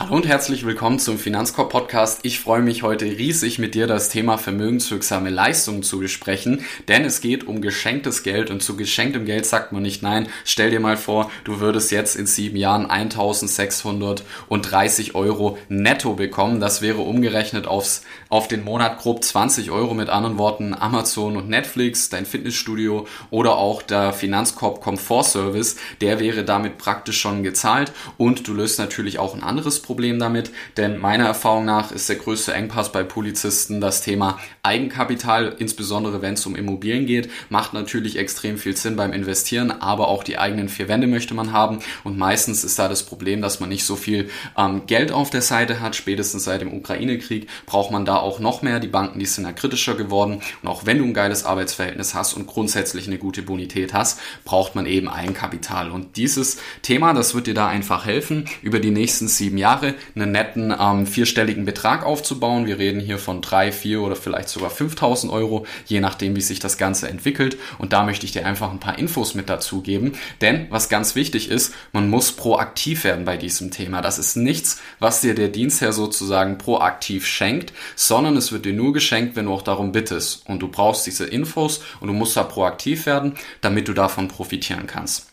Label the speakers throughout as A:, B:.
A: Hallo und herzlich willkommen zum Finanzkorb Podcast. Ich freue mich heute riesig mit dir das Thema vermögenswirksame Leistungen zu besprechen, denn es geht um geschenktes Geld und zu geschenktem Geld sagt man nicht nein. Stell dir mal vor, du würdest jetzt in sieben Jahren 1630 Euro netto bekommen. Das wäre umgerechnet aufs, auf den Monat grob 20 Euro. Mit anderen Worten Amazon und Netflix, dein Fitnessstudio oder auch der Finanzkorb Komfort Service, der wäre damit praktisch schon gezahlt und du löst natürlich auch ein anderes Problem Problem damit, denn meiner Erfahrung nach ist der größte Engpass bei Polizisten das Thema Eigenkapital, insbesondere wenn es um Immobilien geht. Macht natürlich extrem viel Sinn beim Investieren, aber auch die eigenen vier Wände möchte man haben und meistens ist da das Problem, dass man nicht so viel ähm, Geld auf der Seite hat. Spätestens seit dem Ukraine-Krieg braucht man da auch noch mehr. Die Banken, die sind ja kritischer geworden und auch wenn du ein geiles Arbeitsverhältnis hast und grundsätzlich eine gute Bonität hast, braucht man eben Eigenkapital und dieses Thema, das wird dir da einfach helfen über die nächsten sieben Jahre Jahre einen netten ähm, vierstelligen Betrag aufzubauen. Wir reden hier von drei, vier oder vielleicht sogar 5000 Euro, je nachdem, wie sich das Ganze entwickelt. Und da möchte ich dir einfach ein paar Infos mit dazu geben. Denn was ganz wichtig ist, man muss proaktiv werden bei diesem Thema. Das ist nichts, was dir der Dienstherr sozusagen proaktiv schenkt, sondern es wird dir nur geschenkt, wenn du auch darum bittest. Und du brauchst diese Infos und du musst da proaktiv werden, damit du davon profitieren kannst.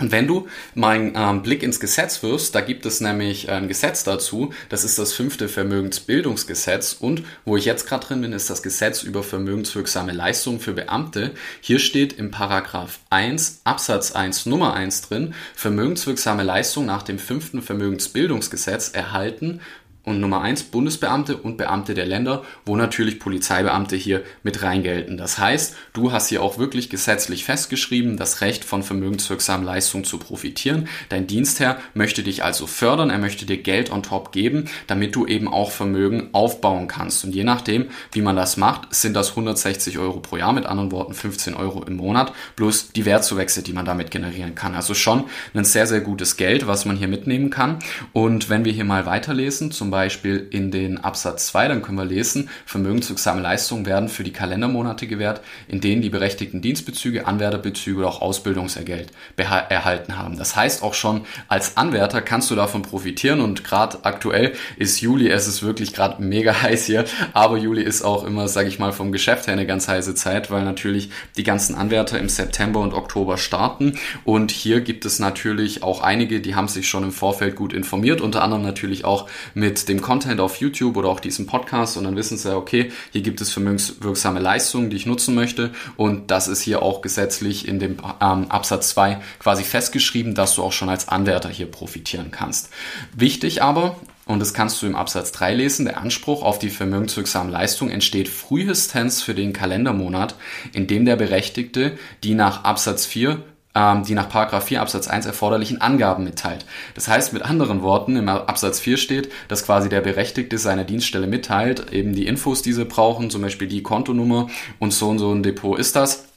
A: Und wenn du mal einen ähm, Blick ins Gesetz wirfst, da gibt es nämlich ein Gesetz dazu, das ist das fünfte Vermögensbildungsgesetz und wo ich jetzt gerade drin bin, ist das Gesetz über vermögenswirksame Leistungen für Beamte. Hier steht im Paragraph 1 Absatz 1 Nummer 1 drin, vermögenswirksame Leistungen nach dem fünften Vermögensbildungsgesetz erhalten und Nummer eins Bundesbeamte und Beamte der Länder, wo natürlich Polizeibeamte hier mit reingelten. Das heißt, du hast hier auch wirklich gesetzlich festgeschrieben, das Recht von vermögenswirksamen Leistungen zu profitieren. Dein Dienstherr möchte dich also fördern, er möchte dir Geld on top geben, damit du eben auch Vermögen aufbauen kannst. Und je nachdem, wie man das macht, sind das 160 Euro pro Jahr, mit anderen Worten 15 Euro im Monat, plus die Wertzuwächse, die man damit generieren kann. Also schon ein sehr, sehr gutes Geld, was man hier mitnehmen kann. Und wenn wir hier mal weiterlesen, zum Beispiel in den Absatz 2, dann können wir lesen, vermögenswirksame Leistungen werden für die Kalendermonate gewährt, in denen die berechtigten Dienstbezüge, Anwärterbezüge oder auch Ausbildungsergelt erhalten haben. Das heißt auch schon, als Anwärter kannst du davon profitieren und gerade aktuell ist Juli, es ist wirklich gerade mega heiß hier, aber Juli ist auch immer, sage ich mal, vom Geschäft her eine ganz heiße Zeit, weil natürlich die ganzen Anwärter im September und Oktober starten und hier gibt es natürlich auch einige, die haben sich schon im Vorfeld gut informiert, unter anderem natürlich auch mit dem Content auf YouTube oder auch diesem Podcast und dann wissen sie, okay, hier gibt es vermögenswirksame Leistungen, die ich nutzen möchte und das ist hier auch gesetzlich in dem ähm, Absatz 2 quasi festgeschrieben, dass du auch schon als Anwärter hier profitieren kannst. Wichtig aber, und das kannst du im Absatz 3 lesen, der Anspruch auf die vermögenswirksame Leistung entsteht frühestens für den Kalendermonat, in dem der Berechtigte die nach Absatz 4 ähm, die nach 4 Absatz 1 erforderlichen Angaben mitteilt. Das heißt mit anderen Worten, im Absatz 4 steht, dass quasi der Berechtigte seiner Dienststelle mitteilt, eben die Infos, die sie brauchen, zum Beispiel die Kontonummer und so und so ein Depot ist das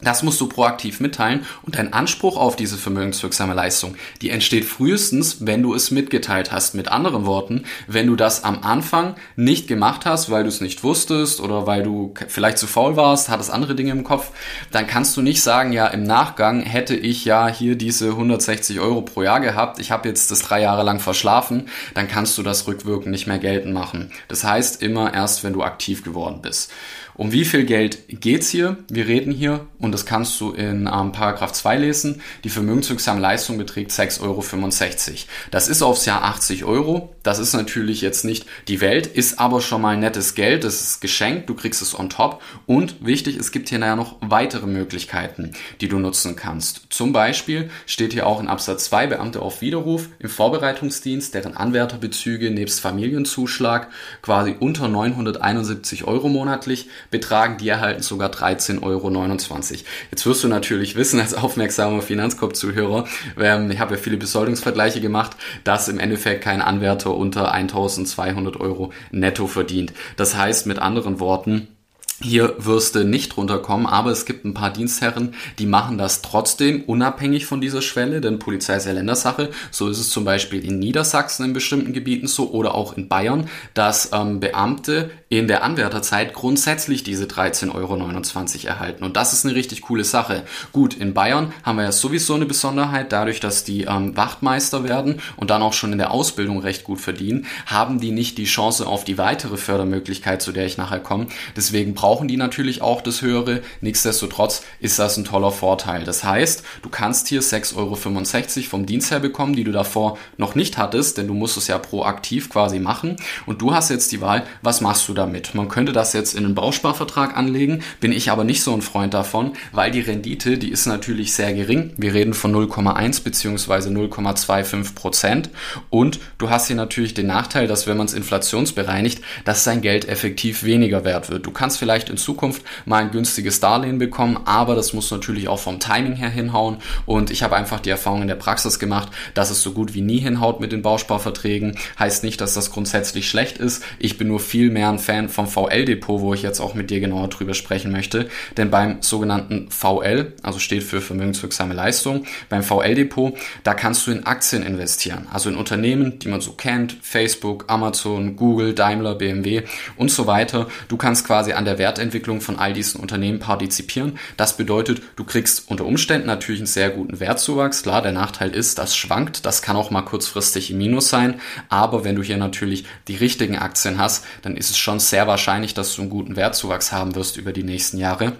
A: das musst du proaktiv mitteilen und dein Anspruch auf diese vermögenswirksame Leistung, die entsteht frühestens, wenn du es mitgeteilt hast. Mit anderen Worten, wenn du das am Anfang nicht gemacht hast, weil du es nicht wusstest oder weil du vielleicht zu faul warst, hattest andere Dinge im Kopf, dann kannst du nicht sagen, ja, im Nachgang hätte ich ja hier diese 160 Euro pro Jahr gehabt, ich habe jetzt das drei Jahre lang verschlafen, dann kannst du das rückwirkend nicht mehr geltend machen. Das heißt immer erst, wenn du aktiv geworden bist. Um wie viel Geld geht's hier? Wir reden hier, und das kannst du in ähm, Paragraph 2 lesen, die vermögenswirksame Leistung beträgt 6,65 Euro. Das ist aufs Jahr 80 Euro. Das ist natürlich jetzt nicht die Welt, ist aber schon mal nettes Geld, das ist geschenkt, du kriegst es on top. Und wichtig, es gibt hier naja noch weitere Möglichkeiten, die du nutzen kannst. Zum Beispiel steht hier auch in Absatz 2 Beamte auf Widerruf im Vorbereitungsdienst, deren Anwärterbezüge nebst Familienzuschlag quasi unter 971 Euro monatlich betragen, die erhalten sogar 13,29 Euro. Jetzt wirst du natürlich wissen, als aufmerksamer Finanzkorb-Zuhörer, ähm, ich habe ja viele Besoldungsvergleiche gemacht, dass im Endeffekt kein Anwärter unter 1200 Euro netto verdient. Das heißt mit anderen Worten, hier wirst du nicht runterkommen, aber es gibt ein paar Dienstherren, die machen das trotzdem unabhängig von dieser Schwelle, denn Polizei ist ja Ländersache. So ist es zum Beispiel in Niedersachsen in bestimmten Gebieten so oder auch in Bayern, dass ähm, Beamte in der Anwärterzeit grundsätzlich diese 13,29 Euro erhalten. Und das ist eine richtig coole Sache. Gut, in Bayern haben wir ja sowieso eine Besonderheit, dadurch, dass die ähm, Wachtmeister werden und dann auch schon in der Ausbildung recht gut verdienen, haben die nicht die Chance auf die weitere Fördermöglichkeit, zu der ich nachher komme. Deswegen die natürlich auch das Höhere. Nichtsdestotrotz ist das ein toller Vorteil. Das heißt, du kannst hier 6,65 Euro vom Dienst her bekommen, die du davor noch nicht hattest, denn du musst es ja proaktiv quasi machen. Und du hast jetzt die Wahl, was machst du damit? Man könnte das jetzt in einen Bausparvertrag anlegen, bin ich aber nicht so ein Freund davon, weil die Rendite, die ist natürlich sehr gering. Wir reden von 0,1 bzw. 0,25 Prozent. Und du hast hier natürlich den Nachteil, dass wenn man es inflationsbereinigt, dass sein Geld effektiv weniger wert wird. Du kannst vielleicht vielleicht in Zukunft mal ein günstiges Darlehen bekommen, aber das muss natürlich auch vom Timing her hinhauen und ich habe einfach die Erfahrung in der Praxis gemacht, dass es so gut wie nie hinhaut mit den Bausparverträgen. Heißt nicht, dass das grundsätzlich schlecht ist. Ich bin nur viel mehr ein Fan vom VL-Depot, wo ich jetzt auch mit dir genauer drüber sprechen möchte, denn beim sogenannten VL, also steht für vermögenswirksame Leistung, beim VL-Depot, da kannst du in Aktien investieren, also in Unternehmen, die man so kennt, Facebook, Amazon, Google, Daimler, BMW und so weiter. Du kannst quasi an der Wert Wertentwicklung von all diesen Unternehmen partizipieren. Das bedeutet, du kriegst unter Umständen natürlich einen sehr guten Wertzuwachs. Klar, der Nachteil ist, das schwankt. Das kann auch mal kurzfristig im Minus sein. Aber wenn du hier natürlich die richtigen Aktien hast, dann ist es schon sehr wahrscheinlich, dass du einen guten Wertzuwachs haben wirst über die nächsten Jahre.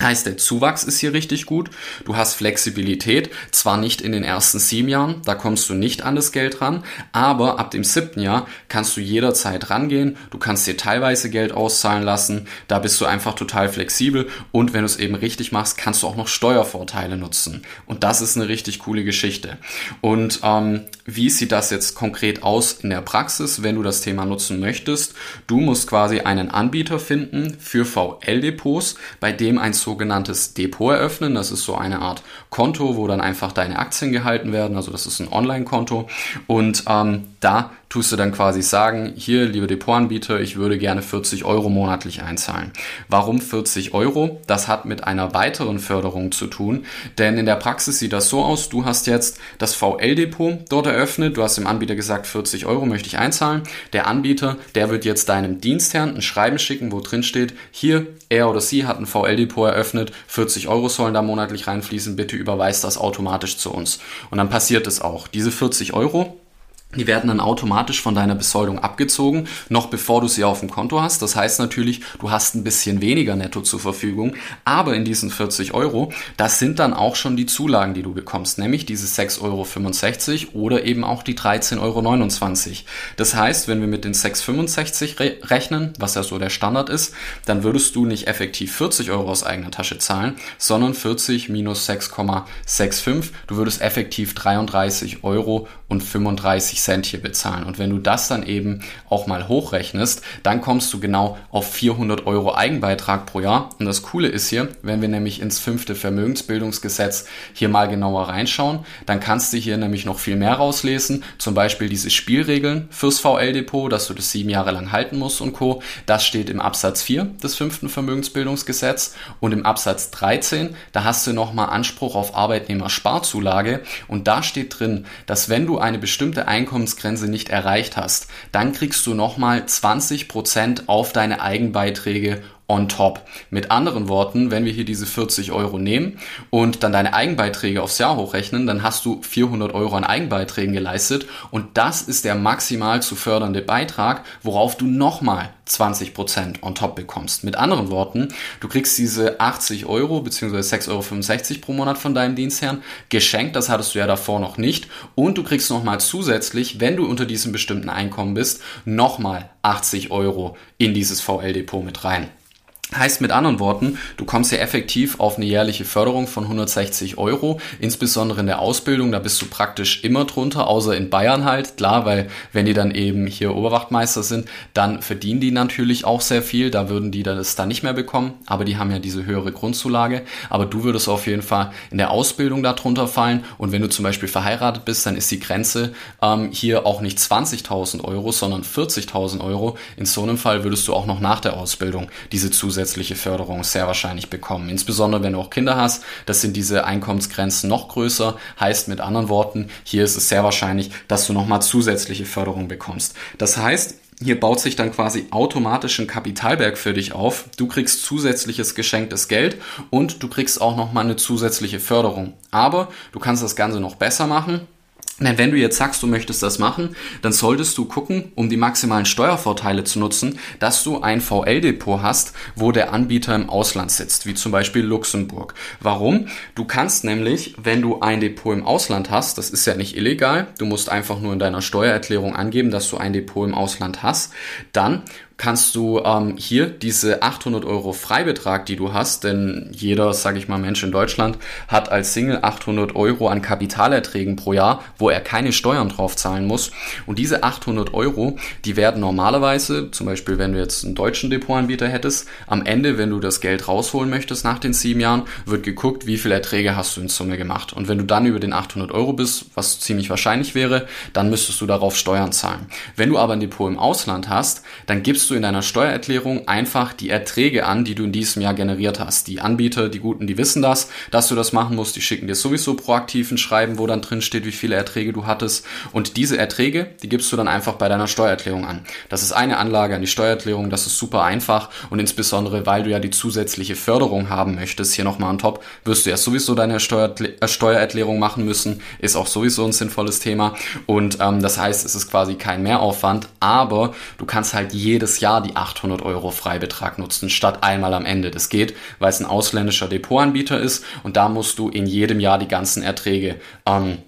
A: Heißt, der Zuwachs ist hier richtig gut. Du hast Flexibilität, zwar nicht in den ersten sieben Jahren, da kommst du nicht an das Geld ran, aber ab dem siebten Jahr kannst du jederzeit rangehen. Du kannst dir teilweise Geld auszahlen lassen, da bist du einfach total flexibel und wenn du es eben richtig machst, kannst du auch noch Steuervorteile nutzen. Und das ist eine richtig coole Geschichte. Und ähm, wie sieht das jetzt konkret aus in der Praxis, wenn du das Thema nutzen möchtest? Du musst quasi einen Anbieter finden für VL-Depots, bei dem ein sogenanntes Depot eröffnen. Das ist so eine Art Konto, wo dann einfach deine Aktien gehalten werden. Also das ist ein Online-Konto. Und ähm, da tust du dann quasi sagen, hier, liebe Depotanbieter, ich würde gerne 40 Euro monatlich einzahlen. Warum 40 Euro? Das hat mit einer weiteren Förderung zu tun, denn in der Praxis sieht das so aus, du hast jetzt das VL-Depot dort eröffnet, du hast dem Anbieter gesagt, 40 Euro möchte ich einzahlen. Der Anbieter, der wird jetzt deinem Dienstherrn ein Schreiben schicken, wo drin steht, hier, er oder sie hat ein VL-Depot eröffnet, 40 Euro sollen da monatlich reinfließen, bitte überweist das automatisch zu uns. Und dann passiert es auch. Diese 40 Euro, die werden dann automatisch von deiner Besoldung abgezogen, noch bevor du sie auf dem Konto hast. Das heißt natürlich, du hast ein bisschen weniger netto zur Verfügung, aber in diesen 40 Euro, das sind dann auch schon die Zulagen, die du bekommst, nämlich diese 6,65 Euro oder eben auch die 13,29 Euro. Das heißt, wenn wir mit den 6,65 re rechnen, was ja so der Standard ist, dann würdest du nicht effektiv 40 Euro aus eigener Tasche zahlen, sondern 40 minus 6,65. Du würdest effektiv 33 Euro und 35 50 Cent hier bezahlen. Und wenn du das dann eben auch mal hochrechnest, dann kommst du genau auf 400 Euro Eigenbeitrag pro Jahr. Und das Coole ist hier, wenn wir nämlich ins fünfte Vermögensbildungsgesetz hier mal genauer reinschauen, dann kannst du hier nämlich noch viel mehr rauslesen. Zum Beispiel diese Spielregeln fürs VL-Depot, dass du das sieben Jahre lang halten musst und Co. Das steht im Absatz 4 des fünften Vermögensbildungsgesetz und im Absatz 13, da hast du nochmal Anspruch auf Arbeitnehmersparzulage und da steht drin, dass wenn du eine bestimmte Einkommens Einkommensgrenze nicht erreicht hast, dann kriegst du nochmal 20% auf deine Eigenbeiträge on top. Mit anderen Worten, wenn wir hier diese 40 Euro nehmen und dann deine Eigenbeiträge aufs Jahr hochrechnen, dann hast du 400 Euro an Eigenbeiträgen geleistet und das ist der maximal zu fördernde Beitrag, worauf du nochmal 20% on top bekommst. Mit anderen Worten, du kriegst diese 80 Euro bzw. 6,65 Euro pro Monat von deinem Dienstherrn geschenkt, das hattest du ja davor noch nicht und du kriegst nochmal zusätzlich, wenn du unter diesem bestimmten Einkommen bist, nochmal 80 Euro in dieses VL-Depot mit rein. Heißt mit anderen Worten, du kommst ja effektiv auf eine jährliche Förderung von 160 Euro, insbesondere in der Ausbildung, da bist du praktisch immer drunter, außer in Bayern halt, klar, weil wenn die dann eben hier Oberwachtmeister sind, dann verdienen die natürlich auch sehr viel, da würden die das dann nicht mehr bekommen, aber die haben ja diese höhere Grundzulage, aber du würdest auf jeden Fall in der Ausbildung da drunter fallen und wenn du zum Beispiel verheiratet bist, dann ist die Grenze ähm, hier auch nicht 20.000 Euro, sondern 40.000 Euro. In so einem Fall würdest du auch noch nach der Ausbildung diese Zusätze zusätzliche Förderung sehr wahrscheinlich bekommen. Insbesondere wenn du auch Kinder hast, das sind diese Einkommensgrenzen noch größer. Heißt mit anderen Worten, hier ist es sehr wahrscheinlich, dass du nochmal zusätzliche Förderung bekommst. Das heißt, hier baut sich dann quasi automatisch ein Kapitalberg für dich auf. Du kriegst zusätzliches geschenktes Geld und du kriegst auch nochmal eine zusätzliche Förderung. Aber du kannst das Ganze noch besser machen denn wenn du jetzt sagst, du möchtest das machen, dann solltest du gucken, um die maximalen Steuervorteile zu nutzen, dass du ein VL-Depot hast, wo der Anbieter im Ausland sitzt, wie zum Beispiel Luxemburg. Warum? Du kannst nämlich, wenn du ein Depot im Ausland hast, das ist ja nicht illegal, du musst einfach nur in deiner Steuererklärung angeben, dass du ein Depot im Ausland hast, dann kannst du ähm, hier diese 800 Euro Freibetrag, die du hast, denn jeder, sage ich mal, Mensch in Deutschland hat als Single 800 Euro an Kapitalerträgen pro Jahr, wo er keine Steuern drauf zahlen muss. Und diese 800 Euro, die werden normalerweise, zum Beispiel wenn du jetzt einen deutschen Depotanbieter hättest, am Ende, wenn du das Geld rausholen möchtest nach den sieben Jahren, wird geguckt, wie viele Erträge hast du in Summe gemacht. Und wenn du dann über den 800 Euro bist, was ziemlich wahrscheinlich wäre, dann müsstest du darauf Steuern zahlen. Wenn du aber ein Depot im Ausland hast, dann gibst du in deiner Steuererklärung einfach die Erträge an, die du in diesem Jahr generiert hast. Die Anbieter, die Guten, die wissen das, dass du das machen musst. Die schicken dir sowieso proaktiv ein Schreiben, wo dann drin steht, wie viele Erträge du hattest. Und diese Erträge, die gibst du dann einfach bei deiner Steuererklärung an. Das ist eine Anlage an die Steuererklärung, das ist super einfach und insbesondere, weil du ja die zusätzliche Förderung haben möchtest, hier nochmal on top, wirst du ja sowieso deine Steuererklärung machen müssen, ist auch sowieso ein sinnvolles Thema und ähm, das heißt, es ist quasi kein Mehraufwand, aber du kannst halt jedes Jahr die 800 Euro Freibetrag nutzen, statt einmal am Ende. Das geht, weil es ein ausländischer Depotanbieter ist und da musst du in jedem Jahr die ganzen Erträge ähm,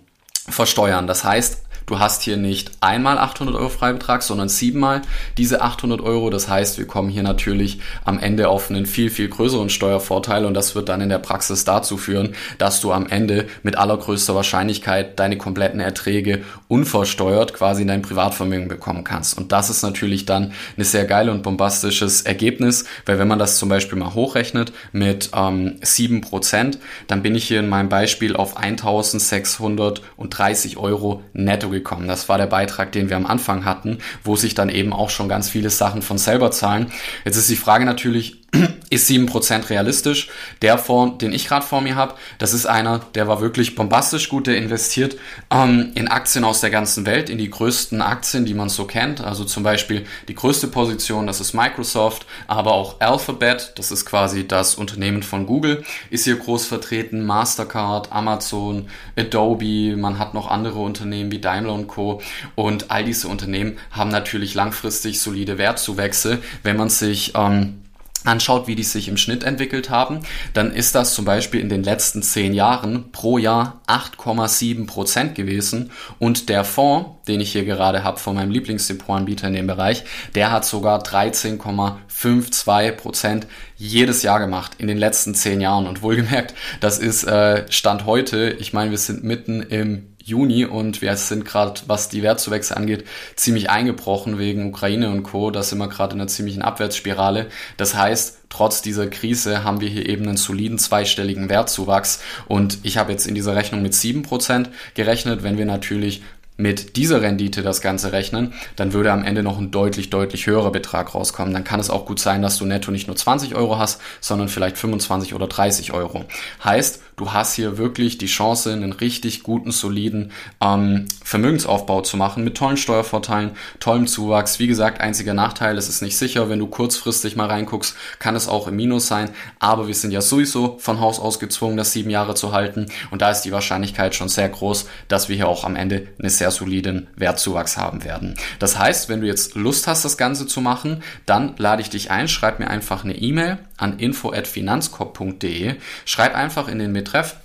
A: versteuern. Das heißt, Du hast hier nicht einmal 800 Euro Freibetrag, sondern siebenmal diese 800 Euro. Das heißt, wir kommen hier natürlich am Ende auf einen viel, viel größeren Steuervorteil und das wird dann in der Praxis dazu führen, dass du am Ende mit allergrößter Wahrscheinlichkeit deine kompletten Erträge unversteuert quasi in dein Privatvermögen bekommen kannst. Und das ist natürlich dann ein sehr geile und bombastisches Ergebnis, weil wenn man das zum Beispiel mal hochrechnet mit ähm, 7%, dann bin ich hier in meinem Beispiel auf 1630 Euro netto gekommen gekommen. Das war der Beitrag, den wir am Anfang hatten, wo sich dann eben auch schon ganz viele Sachen von selber zahlen. Jetzt ist die Frage natürlich, ist 7% realistisch. Der Fonds, den ich gerade vor mir habe, das ist einer, der war wirklich bombastisch gut, der investiert ähm, in Aktien aus der ganzen Welt, in die größten Aktien, die man so kennt. Also zum Beispiel die größte Position, das ist Microsoft, aber auch Alphabet, das ist quasi das Unternehmen von Google, ist hier groß vertreten, Mastercard, Amazon, Adobe, man hat noch andere Unternehmen wie Daimler und Co. Und all diese Unternehmen haben natürlich langfristig solide Wertzuwächse, wenn man sich ähm, anschaut, wie die sich im Schnitt entwickelt haben, dann ist das zum Beispiel in den letzten zehn Jahren pro Jahr 8,7 Prozent gewesen. Und der Fonds, den ich hier gerade habe von meinem Lieblingsdepotanbieter in dem Bereich, der hat sogar 13,52 Prozent jedes Jahr gemacht in den letzten zehn Jahren. Und wohlgemerkt, das ist äh, Stand heute, ich meine, wir sind mitten im Juni und wir sind gerade, was die Wertzuwächse angeht, ziemlich eingebrochen wegen Ukraine und Co. Da sind wir gerade in einer ziemlichen Abwärtsspirale. Das heißt, trotz dieser Krise haben wir hier eben einen soliden zweistelligen Wertzuwachs und ich habe jetzt in dieser Rechnung mit sieben Prozent gerechnet. Wenn wir natürlich mit dieser Rendite das Ganze rechnen, dann würde am Ende noch ein deutlich, deutlich höherer Betrag rauskommen. Dann kann es auch gut sein, dass du netto nicht nur 20 Euro hast, sondern vielleicht 25 oder 30 Euro. Heißt, du hast hier wirklich die Chance, einen richtig guten, soliden ähm, Vermögensaufbau zu machen mit tollen Steuervorteilen, tollem Zuwachs. Wie gesagt, einziger Nachteil, es ist nicht sicher, wenn du kurzfristig mal reinguckst, kann es auch im Minus sein. Aber wir sind ja sowieso von Haus aus gezwungen, das sieben Jahre zu halten. Und da ist die Wahrscheinlichkeit schon sehr groß, dass wir hier auch am Ende eine sehr soliden Wertzuwachs haben werden. Das heißt, wenn du jetzt Lust hast, das Ganze zu machen, dann lade ich dich ein, schreib mir einfach eine E-Mail an info@finanzkorb.de. Schreib einfach in den Betreff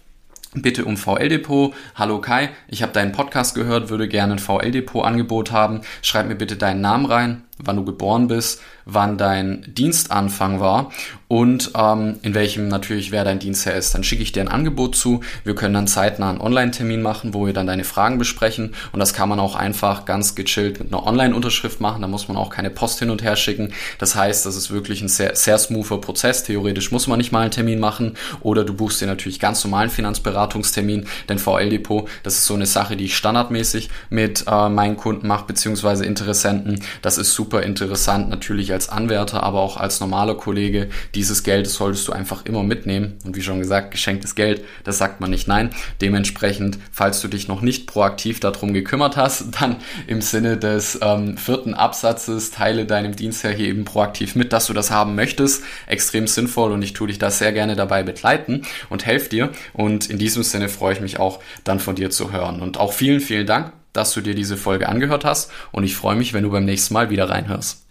A: Bitte um VL-Depot. Hallo Kai, ich habe deinen Podcast gehört, würde gerne ein VL-Depot-Angebot haben. Schreib mir bitte deinen Namen rein, wann du geboren bist, wann dein Dienstanfang war und ähm, in welchem natürlich wer dein Dienstherr ist. Dann schicke ich dir ein Angebot zu. Wir können dann zeitnah einen Online-Termin machen, wo wir dann deine Fragen besprechen und das kann man auch einfach ganz gechillt mit einer Online-Unterschrift machen. Da muss man auch keine Post hin und her schicken. Das heißt, das ist wirklich ein sehr, sehr smoother Prozess. Theoretisch muss man nicht mal einen Termin machen oder du buchst dir natürlich ganz normalen Finanzberatungstermin, denn VL-Depot, das ist so eine Sache, die ich standardmäßig mit äh, meinen Kunden mache, beziehungsweise Interessenten. Das ist super super interessant, natürlich als Anwärter, aber auch als normaler Kollege. Dieses Geld solltest du einfach immer mitnehmen. Und wie schon gesagt, geschenktes Geld, das sagt man nicht nein. Dementsprechend, falls du dich noch nicht proaktiv darum gekümmert hast, dann im Sinne des ähm, vierten Absatzes teile deinem Dienstherr hier eben proaktiv mit, dass du das haben möchtest. Extrem sinnvoll und ich tue dich da sehr gerne dabei begleiten und helfe dir. Und in diesem Sinne freue ich mich auch dann von dir zu hören. Und auch vielen, vielen Dank dass du dir diese Folge angehört hast und ich freue mich, wenn du beim nächsten Mal wieder reinhörst.